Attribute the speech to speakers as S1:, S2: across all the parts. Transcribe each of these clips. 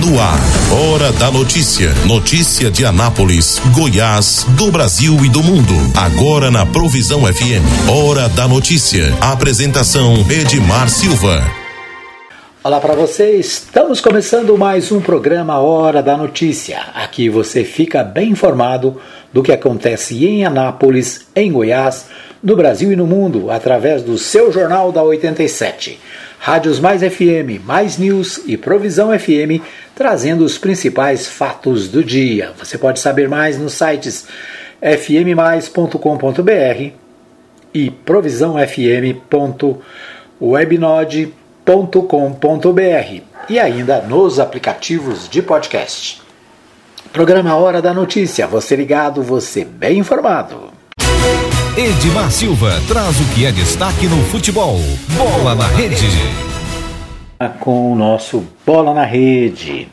S1: No ar, Hora da Notícia. Notícia de Anápolis, Goiás, do Brasil e do mundo. Agora na Provisão FM. Hora da Notícia. Apresentação Edmar Silva.
S2: Olá para você, estamos começando mais um programa Hora da Notícia. Aqui você fica bem informado do que acontece em Anápolis, em Goiás, no Brasil e no mundo, através do seu Jornal da 87. Rádios Mais FM, Mais News e Provisão FM, trazendo os principais fatos do dia. Você pode saber mais nos sites fmmais.com.br e provisãofm.webnode.com.br e ainda nos aplicativos de podcast. Programa Hora da Notícia, você ligado, você bem informado.
S1: Edmar Silva traz o que é destaque no futebol. Bola na rede.
S2: Com o nosso Bola na Rede.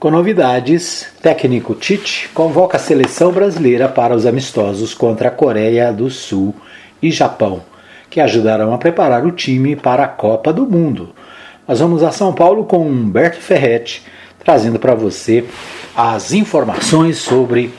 S2: Com novidades, técnico Tite convoca a seleção brasileira para os amistosos contra a Coreia do Sul e Japão, que ajudarão a preparar o time para a Copa do Mundo. Nós vamos a São Paulo com Humberto Ferretti, trazendo para você as informações sobre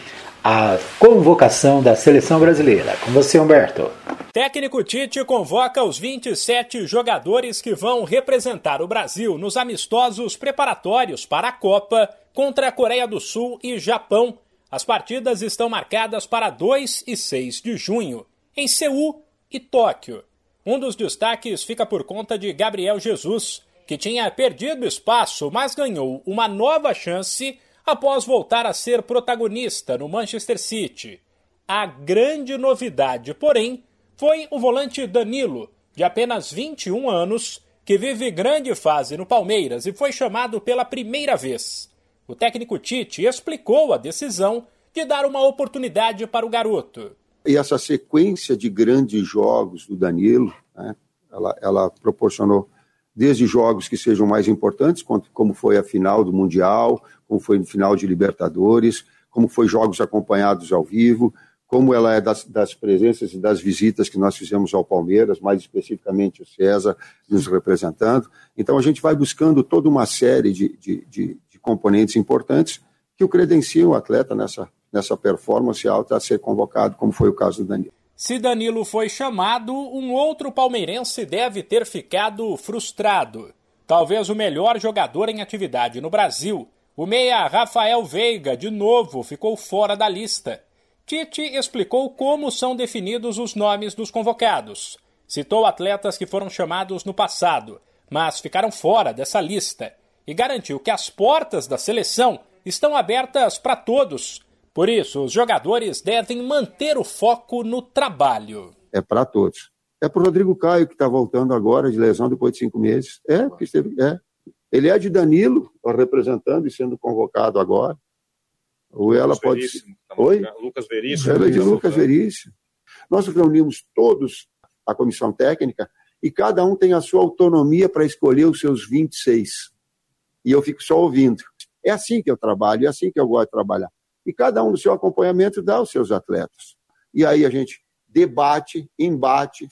S2: a convocação da seleção brasileira. Com você, Humberto.
S3: Técnico Tite convoca os 27 jogadores que vão representar o Brasil nos amistosos preparatórios para a Copa contra a Coreia do Sul e Japão. As partidas estão marcadas para 2 e 6 de junho, em Seul e Tóquio. Um dos destaques fica por conta de Gabriel Jesus, que tinha perdido espaço, mas ganhou uma nova chance após voltar a ser protagonista no Manchester City. A grande novidade, porém, foi o volante Danilo, de apenas 21 anos, que vive grande fase no Palmeiras e foi chamado pela primeira vez. O técnico Tite explicou a decisão de dar uma oportunidade para o garoto.
S4: E essa sequência de grandes jogos do Danilo, né, ela, ela proporcionou desde jogos que sejam mais importantes, como foi a final do Mundial, como foi no final de Libertadores, como foi jogos acompanhados ao vivo, como ela é das, das, presenças e das visitas que nós fizemos ao Palmeiras, mais especificamente o César nos representando. Então a gente vai buscando toda uma série de, de, de, de componentes importantes que o credenciam o atleta nessa, nessa performance alta a ser convocado, como foi o caso do Danilo.
S3: Se Danilo foi chamado, um outro palmeirense deve ter ficado frustrado. Talvez o melhor jogador em atividade no Brasil, o meia Rafael Veiga, de novo, ficou fora da lista. Tite explicou como são definidos os nomes dos convocados. Citou atletas que foram chamados no passado, mas ficaram fora dessa lista, e garantiu que as portas da seleção estão abertas para todos, por isso, os jogadores devem manter o foco no trabalho.
S4: É para todos. É para o Rodrigo Caio, que está voltando agora de lesão depois de cinco meses. É, porque esteve, é. Ele é de Danilo, representando e sendo convocado agora. Ou ela pode. Veríssimo,
S5: tá Oi? Lucas Veríssimo.
S4: Ela é de Lucas Veríssimo. Nós reunimos todos a comissão técnica e cada um tem a sua autonomia para escolher os seus 26. E eu fico só ouvindo. É assim que eu trabalho, é assim que eu gosto de trabalhar e cada um no seu acompanhamento dá aos seus atletas. E aí a gente debate, embate,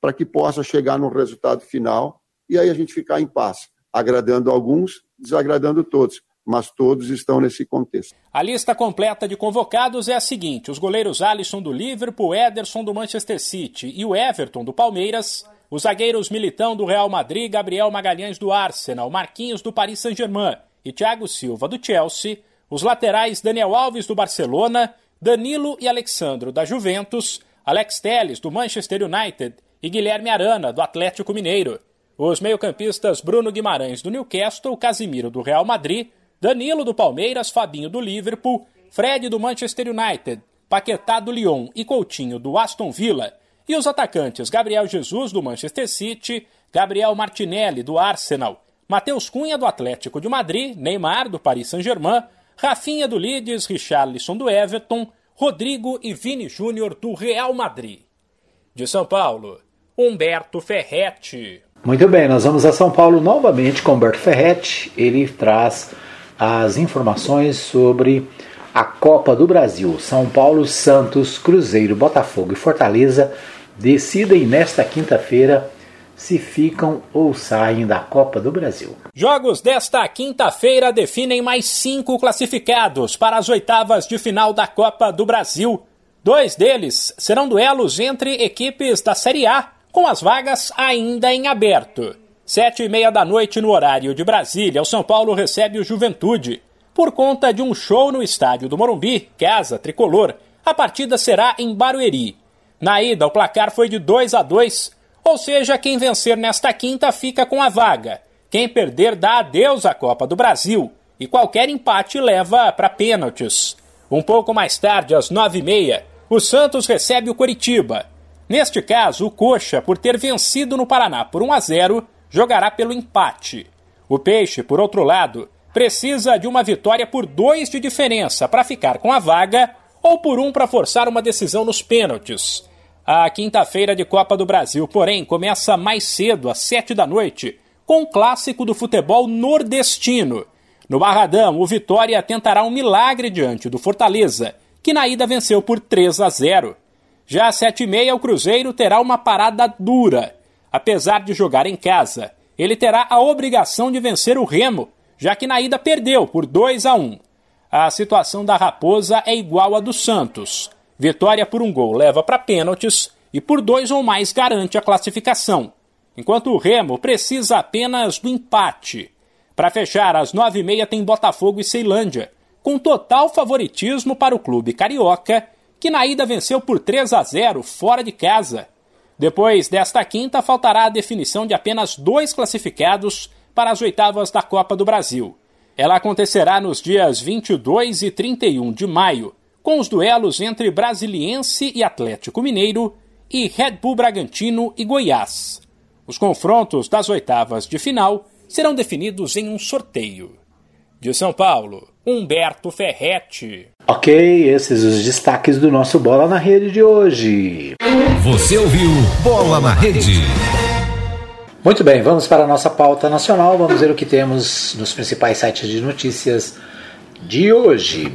S4: para que possa chegar no resultado final e aí a gente ficar em paz, agradando alguns, desagradando todos. Mas todos estão nesse contexto.
S3: A lista completa de convocados é a seguinte: os goleiros Alisson do Liverpool, Ederson do Manchester City e o Everton do Palmeiras, os zagueiros Militão do Real Madrid, Gabriel Magalhães do Arsenal, Marquinhos do Paris Saint-Germain e Thiago Silva do Chelsea, os laterais Daniel Alves do Barcelona, Danilo e Alexandro da Juventus, Alex Telles do Manchester United e Guilherme Arana do Atlético Mineiro. Os meio-campistas Bruno Guimarães do Newcastle, Casimiro do Real Madrid, Danilo do Palmeiras, Fabinho do Liverpool, Fred do Manchester United, Paquetá do Lyon e Coutinho do Aston Villa. E os atacantes Gabriel Jesus do Manchester City, Gabriel Martinelli do Arsenal, Matheus Cunha do Atlético de Madrid, Neymar do Paris Saint-Germain, Rafinha do Leeds, Richarlison do Everton, Rodrigo e Vini Júnior do Real Madrid. De São Paulo, Humberto Ferretti.
S2: Muito bem, nós vamos a São Paulo novamente com Humberto Ferretti. Ele traz as informações sobre a Copa do Brasil. São Paulo, Santos, Cruzeiro, Botafogo e Fortaleza decidem nesta quinta-feira se ficam ou saem da Copa do Brasil.
S3: Jogos desta quinta-feira definem mais cinco classificados para as oitavas de final da Copa do Brasil. Dois deles serão duelos entre equipes da Série A, com as vagas ainda em aberto. Sete e meia da noite no horário de Brasília, o São Paulo recebe o Juventude. Por conta de um show no estádio do Morumbi, Casa Tricolor, a partida será em Barueri. Na ida, o placar foi de 2 a 2, ou seja, quem vencer nesta quinta fica com a vaga. Quem perder dá adeus à Copa do Brasil e qualquer empate leva para pênaltis. Um pouco mais tarde, às nove e meia, o Santos recebe o Coritiba. Neste caso, o Coxa, por ter vencido no Paraná por 1 a 0, jogará pelo empate. O Peixe, por outro lado, precisa de uma vitória por dois de diferença para ficar com a vaga ou por um para forçar uma decisão nos pênaltis. A quinta-feira de Copa do Brasil, porém, começa mais cedo, às sete da noite, com o clássico do futebol nordestino. No Barradão, o Vitória tentará um milagre diante do Fortaleza, que na ida venceu por 3 a 0. Já às sete e meia, o Cruzeiro terá uma parada dura. Apesar de jogar em casa, ele terá a obrigação de vencer o Remo, já que na ida perdeu por 2 a 1. A situação da Raposa é igual à do Santos. Vitória por um gol leva para pênaltis e por dois ou mais garante a classificação, enquanto o Remo precisa apenas do empate. Para fechar, às nove e meia tem Botafogo e Ceilândia, com total favoritismo para o clube carioca, que na ida venceu por 3 a 0 fora de casa. Depois desta quinta, faltará a definição de apenas dois classificados para as oitavas da Copa do Brasil. Ela acontecerá nos dias 22 e 31 de maio com os duelos entre Brasiliense e Atlético Mineiro e Red Bull Bragantino e Goiás. Os confrontos das oitavas de final serão definidos em um sorteio. De São Paulo, Humberto Ferretti.
S2: Ok, esses os destaques do nosso Bola na Rede de hoje.
S1: Você ouviu Bola na Rede.
S2: Muito bem, vamos para a nossa pauta nacional. Vamos ver o que temos nos principais sites de notícias de hoje.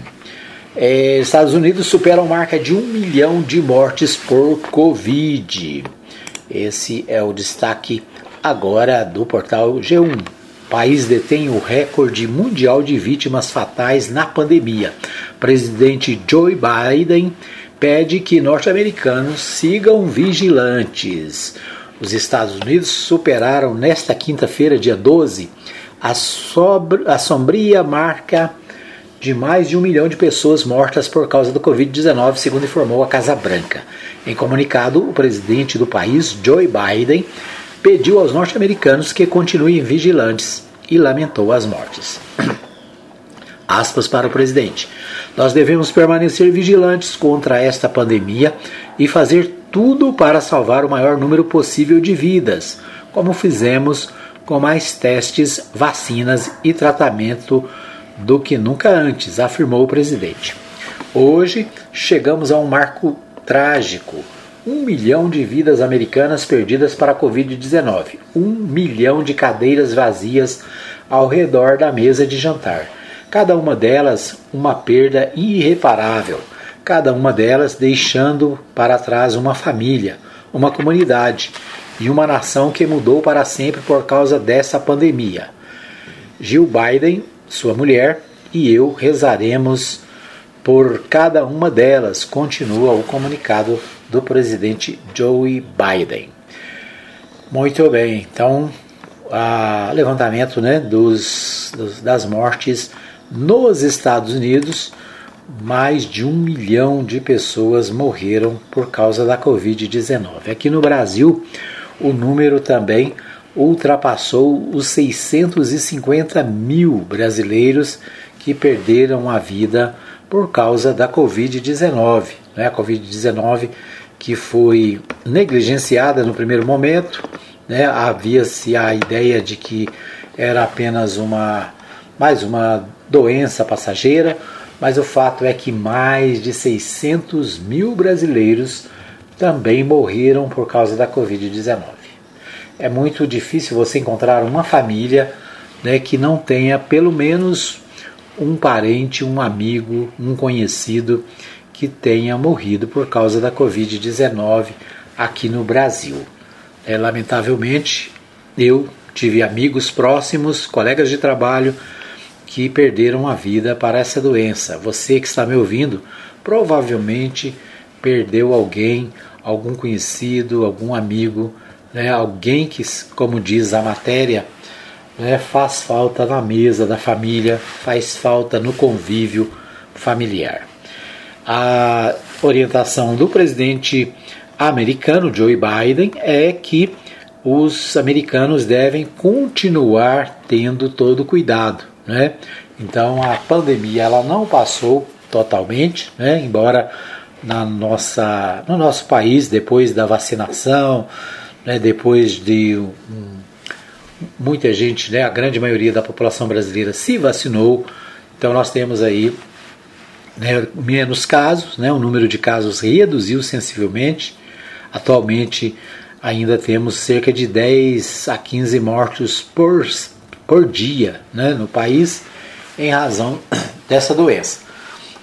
S2: É, Estados Unidos superam marca de um milhão de mortes por Covid. Esse é o destaque agora do portal G1. O país detém o recorde mundial de vítimas fatais na pandemia. Presidente Joe Biden pede que norte-americanos sigam vigilantes. Os Estados Unidos superaram nesta quinta-feira, dia 12, a, a sombria marca de mais de um milhão de pessoas mortas por causa do Covid-19, segundo informou a Casa Branca. Em comunicado, o presidente do país, Joe Biden, pediu aos norte-americanos que continuem vigilantes e lamentou as mortes. Aspas para o presidente. Nós devemos permanecer vigilantes contra esta pandemia e fazer tudo para salvar o maior número possível de vidas, como fizemos com mais testes, vacinas e tratamento do que nunca antes, afirmou o presidente. Hoje chegamos a um marco trágico. Um milhão de vidas americanas perdidas para a Covid-19. Um milhão de cadeiras vazias ao redor da mesa de jantar. Cada uma delas uma perda irreparável. Cada uma delas deixando para trás uma família, uma comunidade e uma nação que mudou para sempre por causa dessa pandemia. Jill Biden sua mulher, e eu rezaremos por cada uma delas, continua o comunicado do presidente Joe Biden. Muito bem, então, o levantamento né, dos, dos, das mortes nos Estados Unidos, mais de um milhão de pessoas morreram por causa da Covid-19. Aqui no Brasil, o número também ultrapassou os 650 mil brasileiros que perderam a vida por causa da Covid-19. Né? A Covid-19 que foi negligenciada no primeiro momento, né? havia-se a ideia de que era apenas uma mais uma doença passageira, mas o fato é que mais de 600 mil brasileiros também morreram por causa da Covid-19 é muito difícil você encontrar uma família né, que não tenha pelo menos um parente, um amigo, um conhecido que tenha morrido por causa da Covid-19 aqui no Brasil. é, lamentavelmente, eu tive amigos próximos, colegas de trabalho, que perderam a vida para essa doença. Você que está me ouvindo, provavelmente perdeu alguém, algum conhecido, algum amigo, né, alguém que, como diz a matéria, né, faz falta na mesa da família, faz falta no convívio familiar. A orientação do presidente americano Joe Biden é que os americanos devem continuar tendo todo cuidado, né? Então a pandemia ela não passou totalmente, né? Embora na nossa, no nosso país depois da vacinação, né? Depois de um, muita gente, né? A grande maioria da população brasileira se vacinou, então nós temos aí né, menos casos, né? O número de casos reduziu sensivelmente. Atualmente ainda temos cerca de 10 a 15 mortos por, por dia né, no país em razão dessa doença.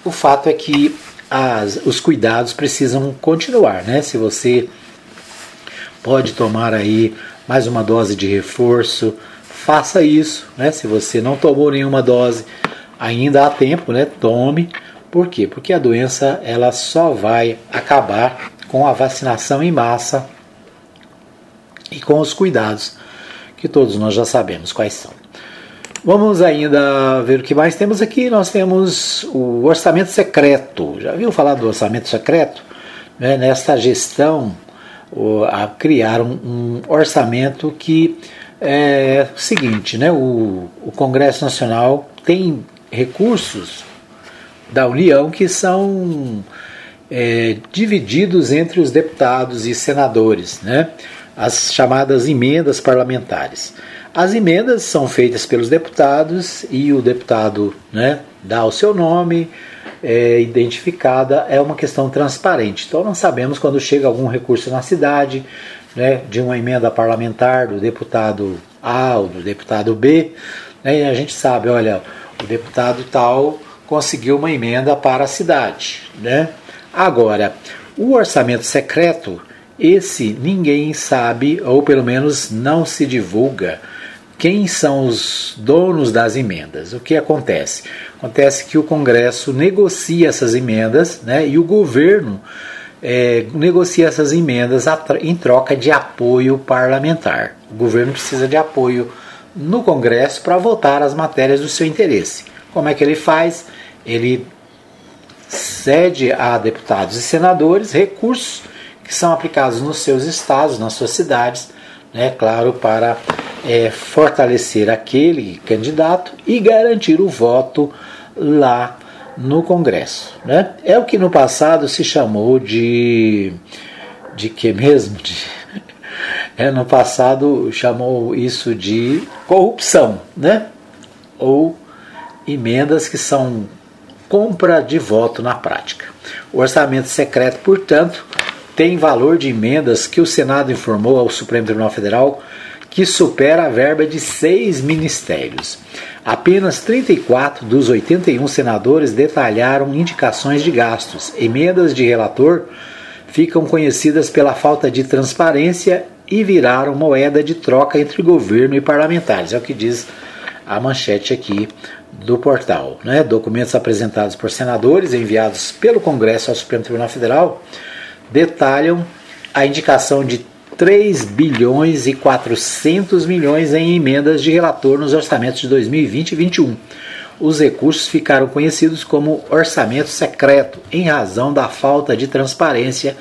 S2: O fato é que as, os cuidados precisam continuar, né? Se você pode tomar aí mais uma dose de reforço, faça isso, né? Se você não tomou nenhuma dose, ainda há tempo, né? Tome. Por quê? Porque a doença ela só vai acabar com a vacinação em massa e com os cuidados que todos nós já sabemos quais são. Vamos ainda ver o que mais temos aqui. Nós temos o orçamento secreto. Já viu falar do orçamento secreto? Né? Nesta gestão, a criar um, orçamento que é o seguinte, né? o Congresso Nacional tem recursos da União que são é, divididos entre os deputados e senadores. Né? as chamadas emendas parlamentares. As emendas são feitas pelos deputados e o deputado né, dá o seu nome, é identificada, é uma questão transparente. Então nós sabemos quando chega algum recurso na cidade, né, de uma emenda parlamentar do deputado A ou do deputado B, né, a gente sabe, olha, o deputado tal conseguiu uma emenda para a cidade. Né? Agora, o orçamento secreto esse ninguém sabe, ou pelo menos não se divulga, quem são os donos das emendas. O que acontece? Acontece que o Congresso negocia essas emendas né, e o governo é, negocia essas emendas em troca de apoio parlamentar. O governo precisa de apoio no Congresso para votar as matérias do seu interesse. Como é que ele faz? Ele cede a deputados e senadores recursos que são aplicados nos seus estados, nas suas cidades, né, claro, para é, fortalecer aquele candidato e garantir o voto lá no Congresso. Né? É o que no passado se chamou de. de que mesmo? De, é, no passado chamou isso de corrupção, né? ou emendas que são compra de voto na prática. O orçamento secreto, portanto, tem valor de emendas que o Senado informou ao Supremo Tribunal Federal que supera a verba de seis ministérios. Apenas 34 dos 81 senadores detalharam indicações de gastos. Emendas de relator ficam conhecidas pela falta de transparência e viraram moeda de troca entre governo e parlamentares. É o que diz a manchete aqui do portal. Né? Documentos apresentados por senadores enviados pelo Congresso ao Supremo Tribunal Federal detalham a indicação de 3 bilhões e 400 milhões em emendas de relator nos orçamentos de 2020 e 2021. Os recursos ficaram conhecidos como orçamento secreto, em razão da falta de transparência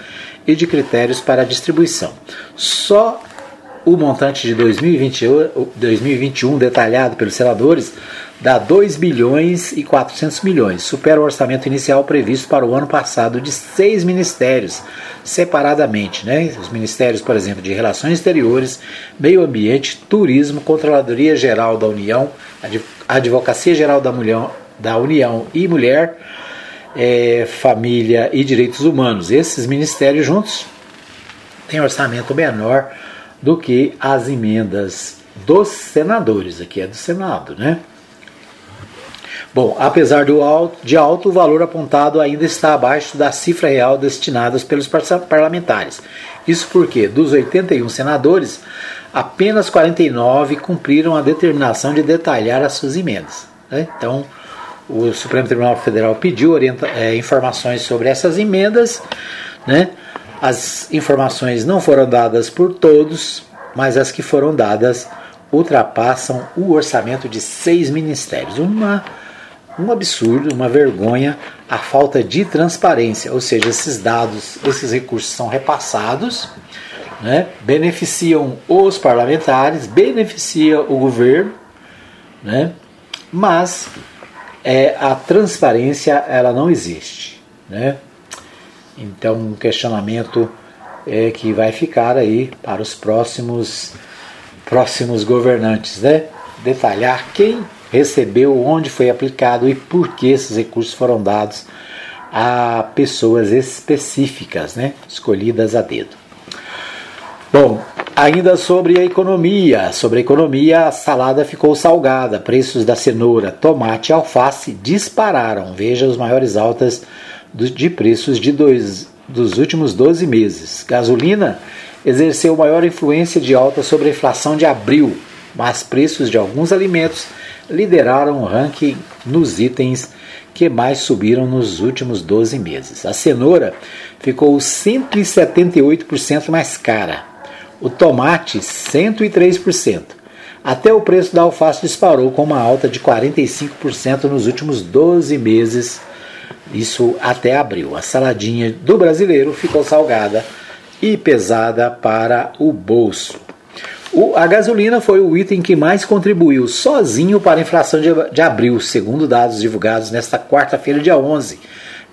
S2: e de critérios para a distribuição. Só o montante de 2021 detalhado pelos senadores dá 2 bilhões e 400 milhões, supera o orçamento inicial previsto para o ano passado de seis ministérios, separadamente. Né? Os ministérios, por exemplo, de Relações Exteriores, Meio Ambiente, Turismo, Controladoria Geral da União, Advocacia Geral da, Mulher, da União e Mulher, é, Família e Direitos Humanos. Esses ministérios juntos têm orçamento menor do que as emendas dos senadores, aqui é do Senado, né? Bom, apesar do alto, de alto, o valor apontado ainda está abaixo da cifra real destinada pelos parlamentares. Isso porque, dos 81 senadores, apenas 49 cumpriram a determinação de detalhar as suas emendas. Né? Então, o Supremo Tribunal Federal pediu orienta, é, informações sobre essas emendas. Né? As informações não foram dadas por todos, mas as que foram dadas ultrapassam o orçamento de seis ministérios. Uma, um absurdo, uma vergonha, a falta de transparência, ou seja, esses dados, esses recursos são repassados, né, beneficiam os parlamentares, beneficia o governo, né, mas é, a transparência ela não existe. Né? Então, um questionamento é, que vai ficar aí para os próximos próximos governantes, né? Detalhar quem recebeu, onde foi aplicado e por que esses recursos foram dados a pessoas específicas, né? Escolhidas a dedo. Bom, ainda sobre a economia, sobre a economia, a salada ficou salgada, preços da cenoura, tomate e alface dispararam. Veja os maiores altas de preços de dois, dos últimos 12 meses. Gasolina exerceu maior influência de alta sobre a inflação de abril, mas preços de alguns alimentos lideraram o ranking nos itens que mais subiram nos últimos 12 meses. A cenoura ficou 178% mais cara, o tomate 103%. Até o preço da alface disparou com uma alta de 45% nos últimos 12 meses, isso até abril. A saladinha do brasileiro ficou salgada e pesada para o bolso. O, a gasolina foi o item que mais contribuiu sozinho para a inflação de, de abril, segundo dados divulgados nesta quarta-feira, dia 11,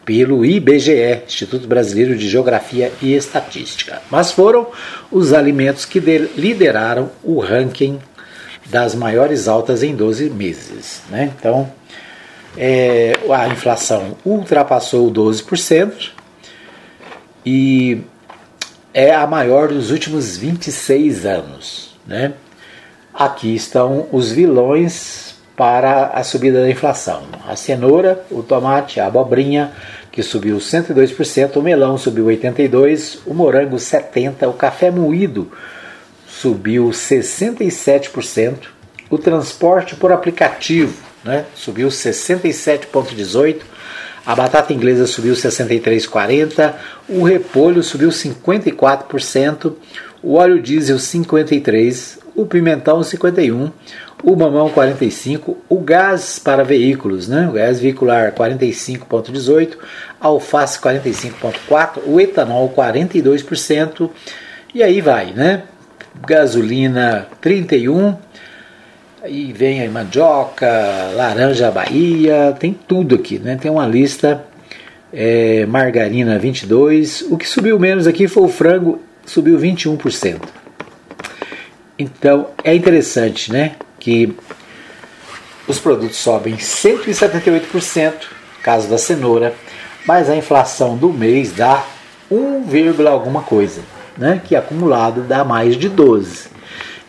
S2: pelo IBGE, Instituto Brasileiro de Geografia e Estatística. Mas foram os alimentos que lideraram o ranking das maiores altas em 12 meses. Né? Então, é, a inflação ultrapassou 12% e é a maior dos últimos 26 anos. Né? Aqui estão os vilões para a subida da inflação: a cenoura, o tomate, a abobrinha, que subiu 102%, o melão subiu 82%, o morango 70%, o café moído subiu 67%, o transporte por aplicativo né, subiu 67,18%, a batata inglesa subiu 63,40%, o repolho subiu 54%, o óleo diesel 53%, o pimentão 51%, o mamão 45%, o gás para veículos, né? o gás veicular 45,18%, a alface 45,4%, o etanol 42%, e aí vai, né? Gasolina 31%, Aí vem a mandioca, laranja Bahia, tem tudo aqui, né? Tem uma lista, é, margarina 22. O que subiu menos aqui foi o frango, subiu 21%. Então é interessante, né? Que os produtos sobem 178%, caso da cenoura, mas a inflação do mês dá 1, alguma coisa, né? Que acumulado dá mais de 12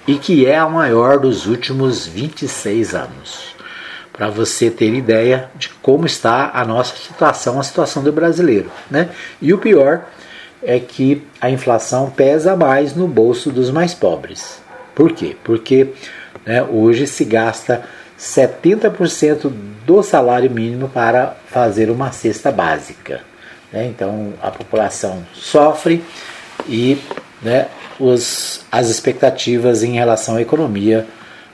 S2: e que é a maior dos últimos 26 anos. Para você ter ideia de como está a nossa situação, a situação do brasileiro. Né? E o pior é que a inflação pesa mais no bolso dos mais pobres. Por quê? Porque né, hoje se gasta 70% do salário mínimo para fazer uma cesta básica. Né? Então a população sofre e né, os, as expectativas em relação à economia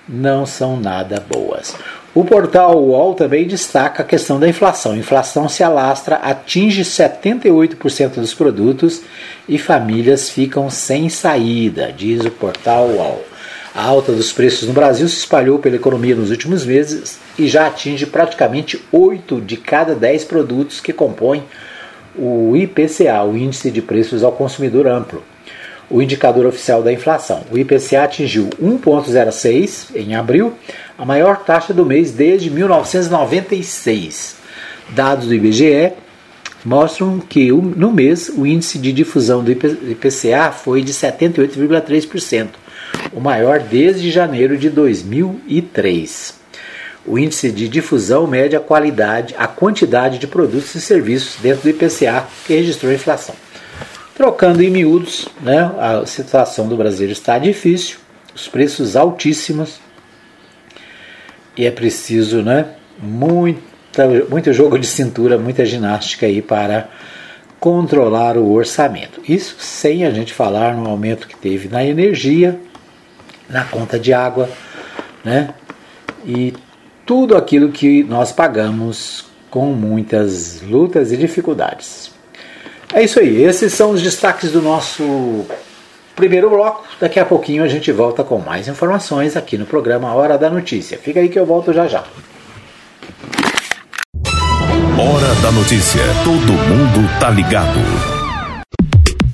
S2: não são nada boas. O portal UOL também destaca a questão da inflação. A inflação se alastra, atinge 78% dos produtos e famílias ficam sem saída, diz o portal UOL. A alta dos preços no Brasil se espalhou pela economia nos últimos meses e já atinge praticamente 8 de cada 10 produtos que compõem o IPCA, o Índice de Preços ao Consumidor Amplo o indicador oficial da inflação. O IPCA atingiu 1,06 em abril, a maior taxa do mês desde 1996. Dados do IBGE mostram que no mês o índice de difusão do IPCA foi de 78,3%, o maior desde janeiro de 2003. o índice de difusão mede a qualidade, a quantidade de produtos e serviços dentro do IPCA que registrou inflação. Trocando em miúdos, né, a situação do Brasil está difícil, os preços altíssimos e é preciso né, muita, muito jogo de cintura, muita ginástica aí para controlar o orçamento. Isso sem a gente falar no aumento que teve na energia, na conta de água, né? E tudo aquilo que nós pagamos com muitas lutas e dificuldades. É isso aí, esses são os destaques do nosso primeiro bloco. Daqui a pouquinho a gente volta com mais informações aqui no programa Hora da Notícia. Fica aí que eu volto já já.
S1: Hora da Notícia. Todo mundo tá ligado.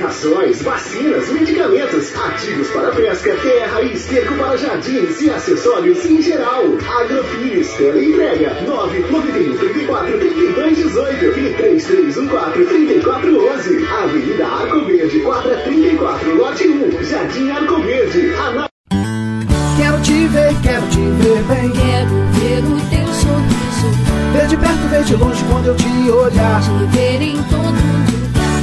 S6: Rações, vacinas, medicamentos, ativos para pesca, terra e esterco para jardins e acessórios em geral. Agrofires, entrega 991 34 32 18 e 3314 3411. Avenida Arco Verde, quadra 34, lote 1, Jardim Arco Verde. Ana...
S7: Quero te ver, quero te ver bem.
S8: Quero ver o teu sorriso.
S7: Ver de perto, ver de longe quando eu te olhar.
S8: Te ver em todo lugar.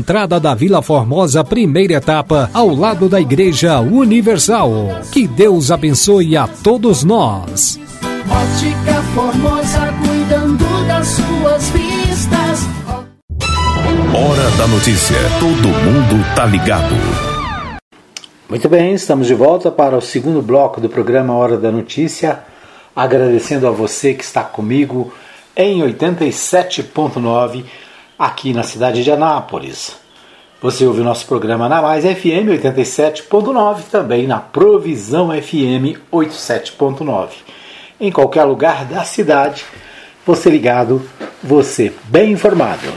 S9: entrada da Vila Formosa, primeira etapa, ao lado da Igreja Universal. Que Deus abençoe a todos nós.
S7: Ótica Formosa, cuidando das suas vistas.
S1: Hora da Notícia. Todo mundo tá ligado.
S2: Muito bem, estamos de volta para o segundo bloco do programa Hora da Notícia. Agradecendo a você que está comigo em 87.9 aqui na cidade de Anápolis. Você ouve o nosso programa na Mais FM 87.9, também na Provisão FM 87.9. Em qualquer lugar da cidade, você ligado, você bem informado.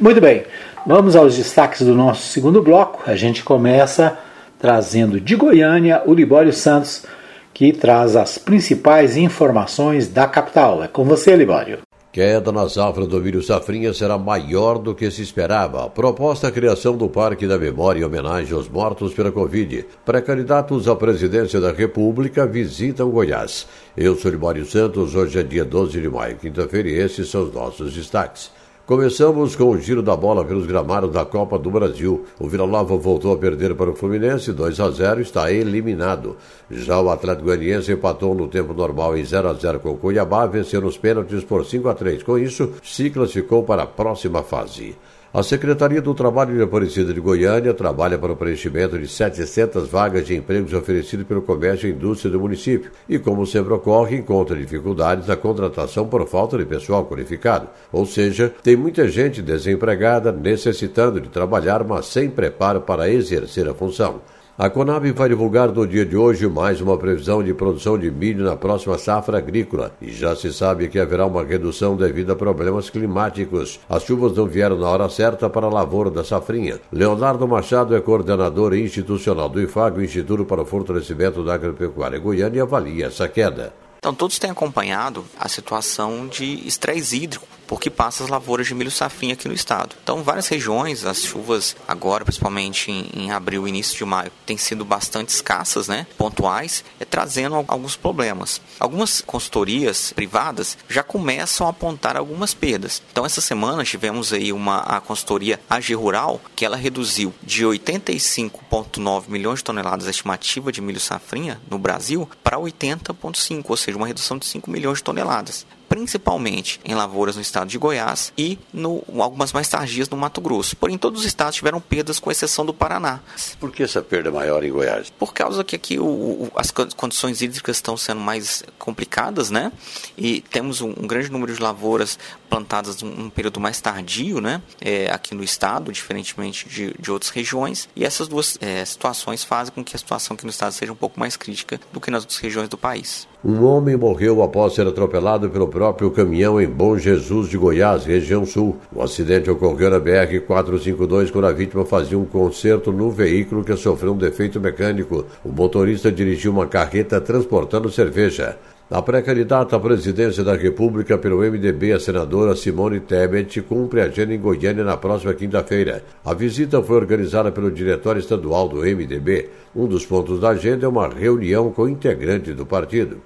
S2: Muito bem, vamos aos destaques do nosso segundo bloco. A gente começa trazendo de Goiânia o Libório Santos, que traz as principais informações da capital. É com você, Libório.
S10: Queda na safra do milho safrinha será maior do que se esperava. Proposta a criação do Parque da Memória em homenagem aos mortos pela Covid. Pré-candidatos à presidência da República visitam Goiás. Eu sou Libório Santos, hoje é dia 12 de maio, quinta-feira, e esses são os nossos destaques. Começamos com o giro da bola pelos gramados da Copa do Brasil. O Vila Nova voltou a perder para o Fluminense, 2 a 0, está eliminado. Já o Atlético Goianiense empatou no tempo normal em 0 a 0 com o Cuiabá, venceu nos pênaltis por 5 a 3. Com isso, se classificou para a próxima fase. A Secretaria do Trabalho de Aparecida de Goiânia trabalha para o preenchimento de 700 vagas de empregos oferecidos pelo comércio e indústria do município e, como sempre ocorre, encontra dificuldades na contratação por falta de pessoal qualificado. Ou seja, tem muita gente desempregada necessitando de trabalhar, mas sem preparo para exercer a função. A Conab vai divulgar no dia de hoje mais uma previsão de produção de milho na próxima safra agrícola e já se sabe que haverá uma redução devido a problemas climáticos. As chuvas não vieram na hora certa para a lavoura da safrinha. Leonardo Machado é coordenador institucional do IFAG, Instituto para o Fortalecimento da Agropecuária Goiânia, e avalia essa queda.
S11: Então, todos têm acompanhado a situação de estresse hídrico porque passa as lavouras de milho safrinha aqui no estado. Então, várias regiões, as chuvas agora, principalmente em, em abril e início de maio, têm sido bastante escassas, né, pontuais, é, trazendo alguns problemas. Algumas consultorias privadas já começam a apontar algumas perdas. Então, essa semana tivemos aí uma a consultoria AG Rural, que ela reduziu de 85,9 milhões de toneladas a estimativa de milho safrinha no Brasil para 80,5, ou seja, uma redução de 5 milhões de toneladas principalmente em lavouras no estado de Goiás e no, algumas mais tardias no Mato Grosso. Porém, todos os estados tiveram perdas, com exceção do Paraná.
S10: Por que essa perda maior em Goiás?
S11: Por causa que aqui o, o, as condições hídricas estão sendo mais complicadas, né? E temos um, um grande número de lavouras plantadas num, período mais tardio, né? É, aqui no estado, diferentemente de, de outras regiões. E essas duas é, situações fazem com que a situação aqui no estado seja um pouco mais crítica do que nas outras regiões do país.
S10: Um homem morreu após ser atropelado pelo próprio caminhão em Bom Jesus de Goiás, região sul. O acidente ocorreu na BR-452 quando a vítima fazia um conserto no veículo que sofreu um defeito mecânico. O motorista dirigiu uma carreta transportando cerveja. A pré-candidata à presidência da República pelo MDB, a senadora Simone Tebet, cumpre a agenda em Goiânia na próxima quinta-feira. A visita foi organizada pelo diretório estadual do MDB. Um dos pontos da agenda é uma reunião com integrantes do partido.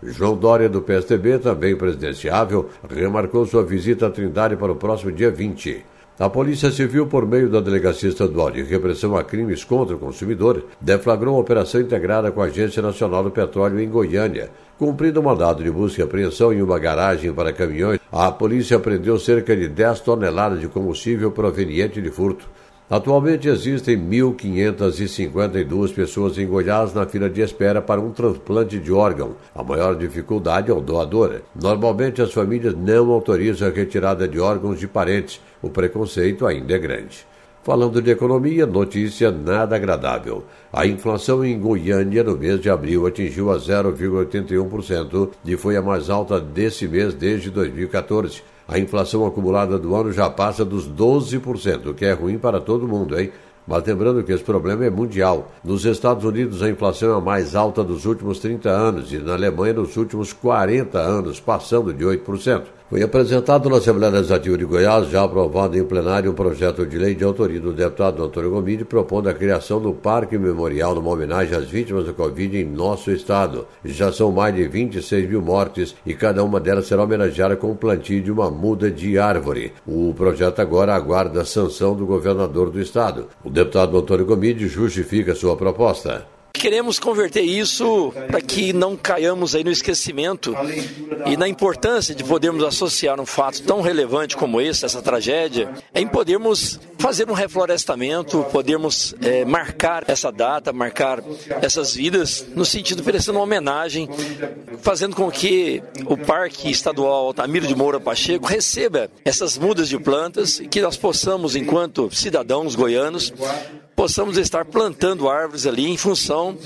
S10: João Dória, do PSDB, também presidenciável, remarcou sua visita à Trindade para o próximo dia 20. A Polícia Civil, por meio da Delegacia Estadual de Repressão a Crimes contra o Consumidor, deflagrou uma operação integrada com a Agência Nacional do Petróleo em Goiânia. Cumprindo o mandado de busca e apreensão em uma garagem para caminhões, a polícia apreendeu cerca de 10 toneladas de combustível proveniente de furto. Atualmente existem 1.552 pessoas em Goiás na fila de espera para um transplante de órgão. A maior dificuldade é o doador. Normalmente as famílias não autorizam a retirada de órgãos de parentes o preconceito ainda é grande. Falando de economia, notícia nada agradável. A inflação em Goiânia no mês de abril atingiu a 0,81% e foi a mais alta desse mês desde 2014. A inflação acumulada do ano já passa dos 12%, o que é ruim para todo mundo, hein? Mas lembrando que esse problema é mundial. Nos Estados Unidos, a inflação é a mais alta dos últimos 30 anos e na Alemanha nos últimos 40 anos, passando de 8%. Foi apresentado na Assembleia Legislativa de Goiás, já aprovado em plenário, um projeto de lei de autoria do deputado Antônio Gomide, propondo a criação do Parque Memorial numa homenagem às vítimas da Covid em nosso estado. Já são mais de 26 mil mortes e cada uma delas será homenageada com o plantio de uma muda de árvore. O projeto agora aguarda a sanção do governador do estado. O deputado Antônio Gomide justifica sua proposta.
S12: Queremos converter isso para que não caiamos aí no esquecimento e na importância de podermos associar um fato tão relevante como esse, essa tragédia, em podermos fazer um reflorestamento, podermos é, marcar essa data, marcar essas vidas, no sentido de oferecendo uma homenagem, fazendo com que o Parque Estadual Altamiro de Moura Pacheco receba essas mudas de plantas e que nós possamos, enquanto cidadãos goianos, possamos estar plantando árvores ali em função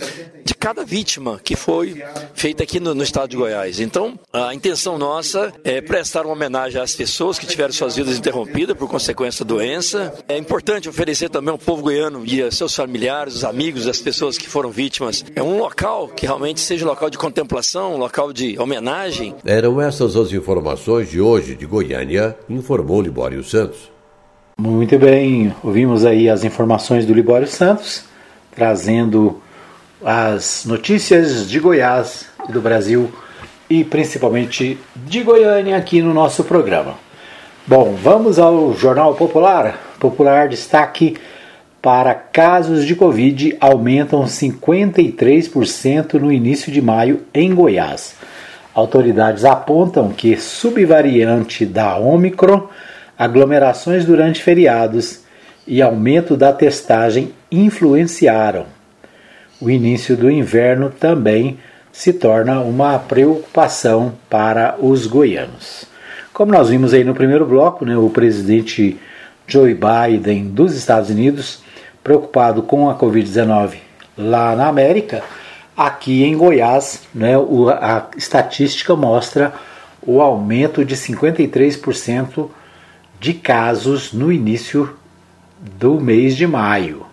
S12: de cada vítima que foi feita aqui no, no, estado de Goiás. Então, a intenção nossa é prestar uma homenagem às pessoas que tiveram suas vidas interrompidas por consequência da doença. É importante oferecer também ao povo goiano e a seus familiares, os amigos, as pessoas que foram vítimas, é um local que realmente seja um local de contemplação, um local de homenagem.
S10: Eram essas as informações de hoje de Goiânia, informou Libório Santos.
S2: Muito bem, ouvimos aí as informações do Libório Santos, trazendo as notícias de Goiás e do Brasil e principalmente de Goiânia aqui no nosso programa. Bom, vamos ao Jornal Popular. Popular destaque para casos de Covid aumentam 53% no início de maio em Goiás. Autoridades apontam que subvariante da Omicron aglomerações durante feriados e aumento da testagem influenciaram. O início do inverno também se torna uma preocupação para os goianos. Como nós vimos aí no primeiro bloco, né, o presidente Joe Biden dos Estados Unidos, preocupado com a Covid-19 lá na América, aqui em Goiás, né, a estatística mostra o aumento de 53% de casos no início do mês de maio.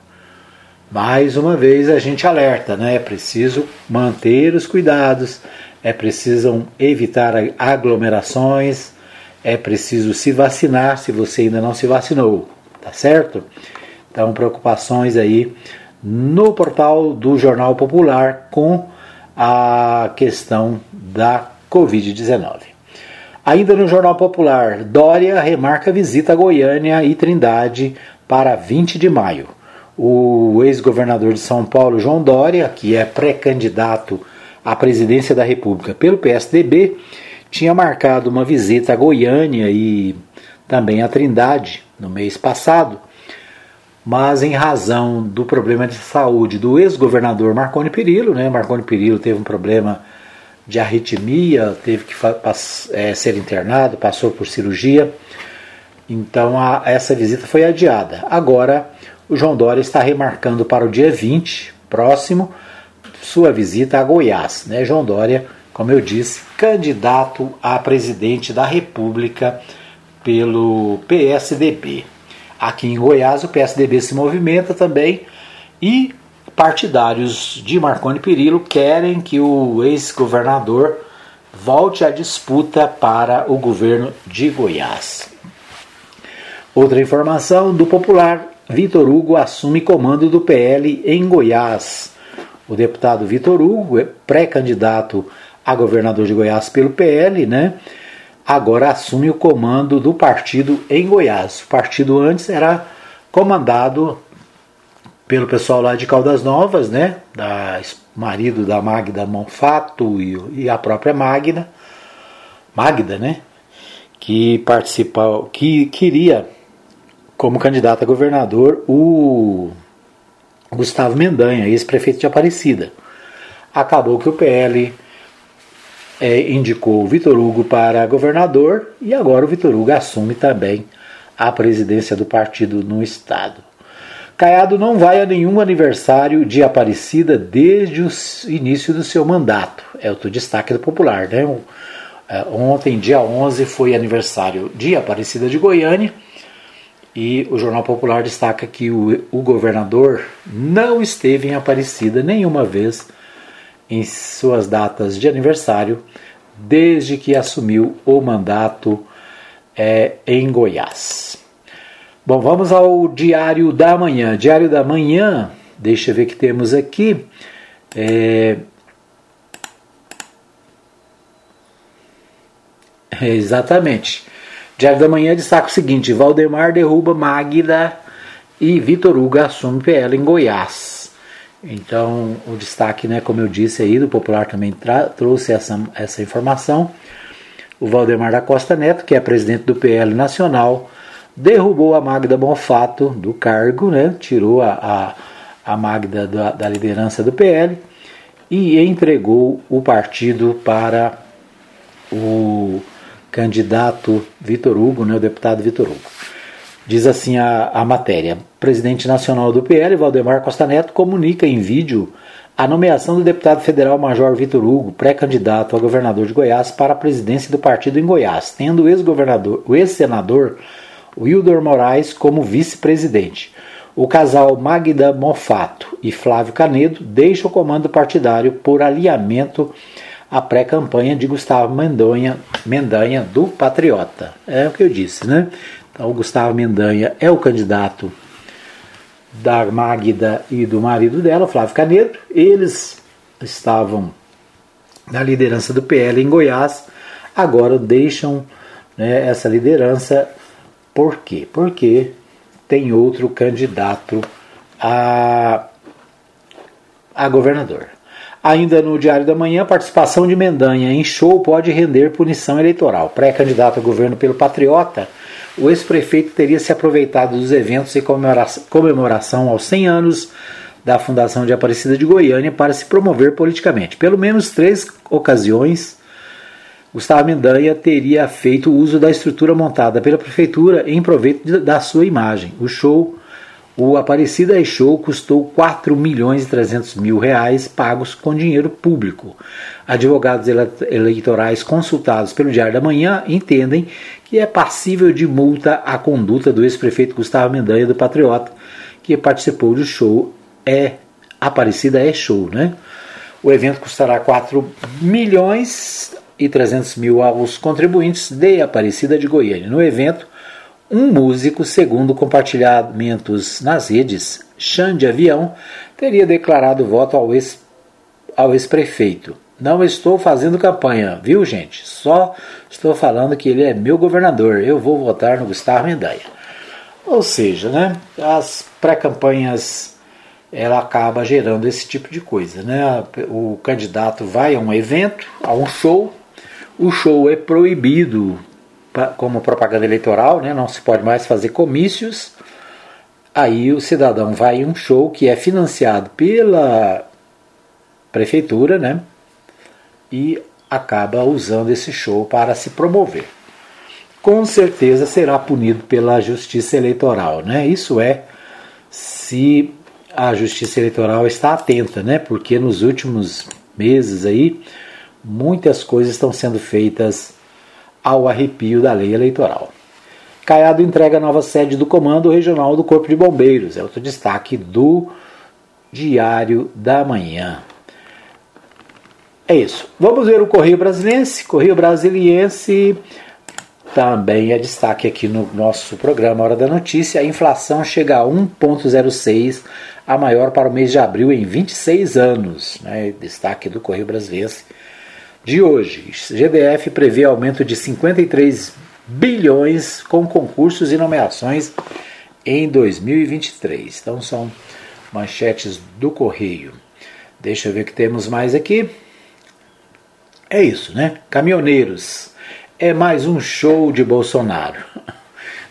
S2: Mais uma vez a gente alerta, né? É preciso manter os cuidados, é preciso evitar aglomerações, é preciso se vacinar se você ainda não se vacinou, tá certo? Então, preocupações aí no portal do Jornal Popular com a questão da Covid-19. Ainda no Jornal Popular, Dória remarca visita a Goiânia e Trindade para 20 de maio. O ex-governador de São Paulo, João Dória, que é pré-candidato à presidência da República pelo PSDB, tinha marcado uma visita a Goiânia e também a Trindade no mês passado, mas em razão do problema de saúde do ex-governador Marconi Perillo, né? Marconi Perillo teve um problema de arritmia, teve que é, ser internado, passou por cirurgia, então a, essa visita foi adiada. Agora o João Dória está remarcando para o dia 20, próximo, sua visita a Goiás. Né? João Dória, como eu disse, candidato a presidente da República pelo PSDB. Aqui em Goiás, o PSDB se movimenta também e partidários de Marconi Perillo querem que o ex-governador volte à disputa para o governo de Goiás. Outra informação do Popular: Vitor Hugo assume comando do PL em Goiás. O deputado Vitor Hugo é pré-candidato a governador de Goiás pelo PL, né? agora assume o comando do partido em Goiás. O partido antes era comandado pelo pessoal lá de Caldas Novas, né? Da, marido da Magda Monfato e, e a própria Magna, Magda, né? Que participou, que queria como candidato a governador o Gustavo Mendanha, ex-prefeito de Aparecida. Acabou que o PL é, indicou o Vitor Hugo para governador e agora o Vitor Hugo assume também a presidência do partido no estado. Caiado não vai a nenhum aniversário de Aparecida desde o início do seu mandato. É o destaque do Popular. Né? É, ontem, dia 11, foi aniversário de Aparecida de Goiânia e o Jornal Popular destaca que o, o governador não esteve em Aparecida nenhuma vez em suas datas de aniversário desde que assumiu o mandato é, em Goiás. Bom, vamos ao Diário da Manhã. Diário da Manhã, deixa eu ver que temos aqui. É, é, exatamente. Diário da Manhã destaca o seguinte: Valdemar derruba Magda e Vitor Hugo assume PL em Goiás. Então, o destaque, né, como eu disse aí, do Popular também trouxe essa, essa informação. O Valdemar da Costa Neto, que é presidente do PL Nacional, derrubou a Magda Bonfato do cargo, né, tirou a, a, a Magda da, da liderança do PL e entregou o partido para o candidato Vitor Hugo, né, o deputado Vitor Hugo. Diz assim a, a matéria: presidente nacional do PL, Valdemar Costa Neto, comunica em vídeo a nomeação do deputado federal Major Vitor Hugo, pré-candidato a governador de Goiás, para a presidência do partido em Goiás, tendo o ex-governador, o ex-senador Wildor Moraes como vice-presidente. O casal Magda Mofato e Flávio Canedo deixa o comando partidário por alinhamento à pré-campanha de Gustavo Mendanha, Mendanha do Patriota. É o que eu disse, né? Então, o Gustavo Mendanha é o candidato da Magda e do marido dela, Flávio Canedo. Eles estavam na liderança do PL em Goiás, agora deixam né, essa liderança. Por quê? Porque tem outro candidato a, a governador. Ainda no Diário da Manhã, participação de Mendanha em show pode render punição eleitoral. Pré-candidato a governo pelo Patriota o ex-prefeito teria se aproveitado dos eventos em comemoração aos 100 anos da Fundação de Aparecida de Goiânia para se promover politicamente. Pelo menos três ocasiões, Gustavo Mendanha teria feito uso da estrutura montada pela prefeitura em proveito da sua imagem. O show, o Aparecida Show, custou 4 milhões e 300 mil reais pagos com dinheiro público. Advogados eleitorais consultados pelo Diário da Manhã entendem que é passível de multa a conduta do ex-prefeito Gustavo Mendanha do Patriota, que participou do show É Aparecida é Show, né? O evento custará 4 milhões e 300 mil aos contribuintes de Aparecida de Goiânia. No evento, um músico, segundo compartilhamentos nas redes, Xande Avião, teria declarado voto ao ex ao ex-prefeito. Não estou fazendo campanha, viu, gente? Só estou falando que ele é meu governador. Eu vou votar no Gustavo Mendanha. Ou seja, né, as pré-campanhas ela acaba gerando esse tipo de coisa, né? O candidato vai a um evento, a um show, o show é proibido como propaganda eleitoral, né? Não se pode mais fazer comícios. Aí o cidadão vai em um show que é financiado pela prefeitura, né? E acaba usando esse show para se promover. Com certeza será punido pela Justiça Eleitoral, né? Isso é se a Justiça Eleitoral está atenta, né? Porque nos últimos meses aí muitas coisas estão sendo feitas ao arrepio da lei eleitoral. Caiado entrega a nova sede do Comando Regional do Corpo de Bombeiros. É outro destaque do Diário da Manhã. É isso. Vamos ver o Correio Brasiliense. Correio Brasiliense também é destaque aqui no nosso programa Hora da Notícia. A inflação chega a 1,06, a maior para o mês de abril em 26 anos. Né? Destaque do Correio Brasiliense de hoje. GDF prevê aumento de 53 bilhões com concursos e nomeações em 2023. Então são manchetes do Correio. Deixa eu ver o que temos mais aqui. É isso, né? Caminhoneiros. É mais um show de Bolsonaro.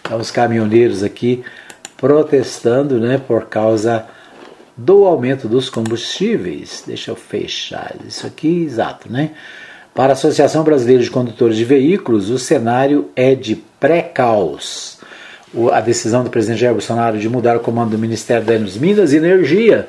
S2: Então, os caminhoneiros aqui protestando, né, por causa do aumento dos combustíveis. Deixa eu fechar isso aqui, exato, né? Para a Associação Brasileira de Condutores de Veículos, o cenário é de pré-caos. A decisão do presidente Jair Bolsonaro de mudar o comando do Ministério das Minas e Energia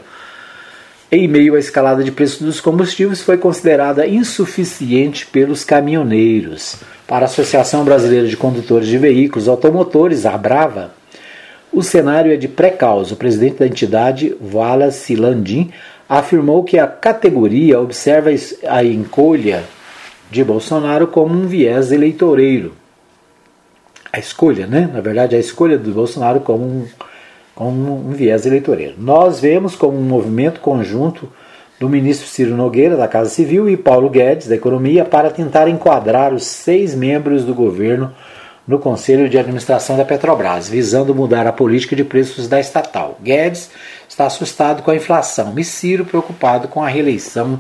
S2: em meio à escalada de preços dos combustíveis, foi considerada insuficiente pelos caminhoneiros. Para a Associação Brasileira de Condutores de Veículos Automotores, a Brava, o cenário é de pré-causa. O presidente da entidade, Wallace Landim, afirmou que a categoria observa a encolha de Bolsonaro como um viés eleitoreiro. A escolha, né? Na verdade, a escolha do Bolsonaro como um como um viés eleitoreiro. Nós vemos como um movimento conjunto do ministro Ciro Nogueira, da Casa Civil, e Paulo Guedes, da Economia, para tentar enquadrar os seis membros do governo no Conselho de Administração da Petrobras, visando mudar a política de preços da estatal. Guedes está assustado com a inflação e preocupado com a reeleição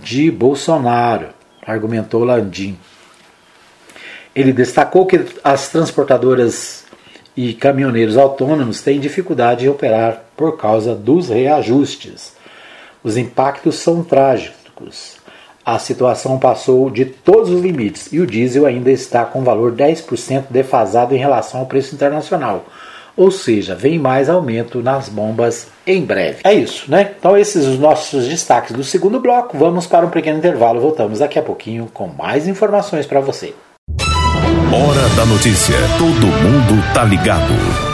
S2: de Bolsonaro, argumentou Landim. Ele destacou que as transportadoras e caminhoneiros autônomos têm dificuldade em operar por causa dos reajustes. Os impactos são trágicos. A situação passou de todos os limites e o diesel ainda está com valor 10% defasado em relação ao preço internacional. Ou seja, vem mais aumento nas bombas em breve. É isso, né? Então, esses os nossos destaques do segundo bloco. Vamos para um pequeno intervalo. Voltamos daqui a pouquinho com mais informações para você.
S1: Hora da notícia. Todo mundo tá ligado.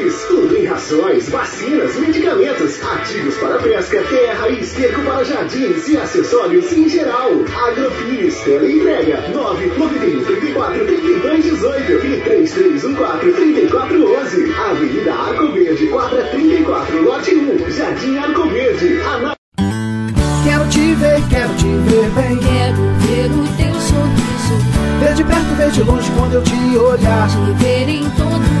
S6: Rações, vacinas, medicamentos, ativos para pesca, terra e esterco para jardins e acessórios em geral. Agrofires, entrega 991 34 32 18 e 3314 3411. Avenida Arco Verde, quadra 34, lote 1, Jardim Arco Verde. Ana...
S7: Quero te ver, quero te ver bem.
S8: Quero ver o teu sorriso.
S7: Ver de perto, ver de longe quando eu te olhar.
S8: Te ver em todo.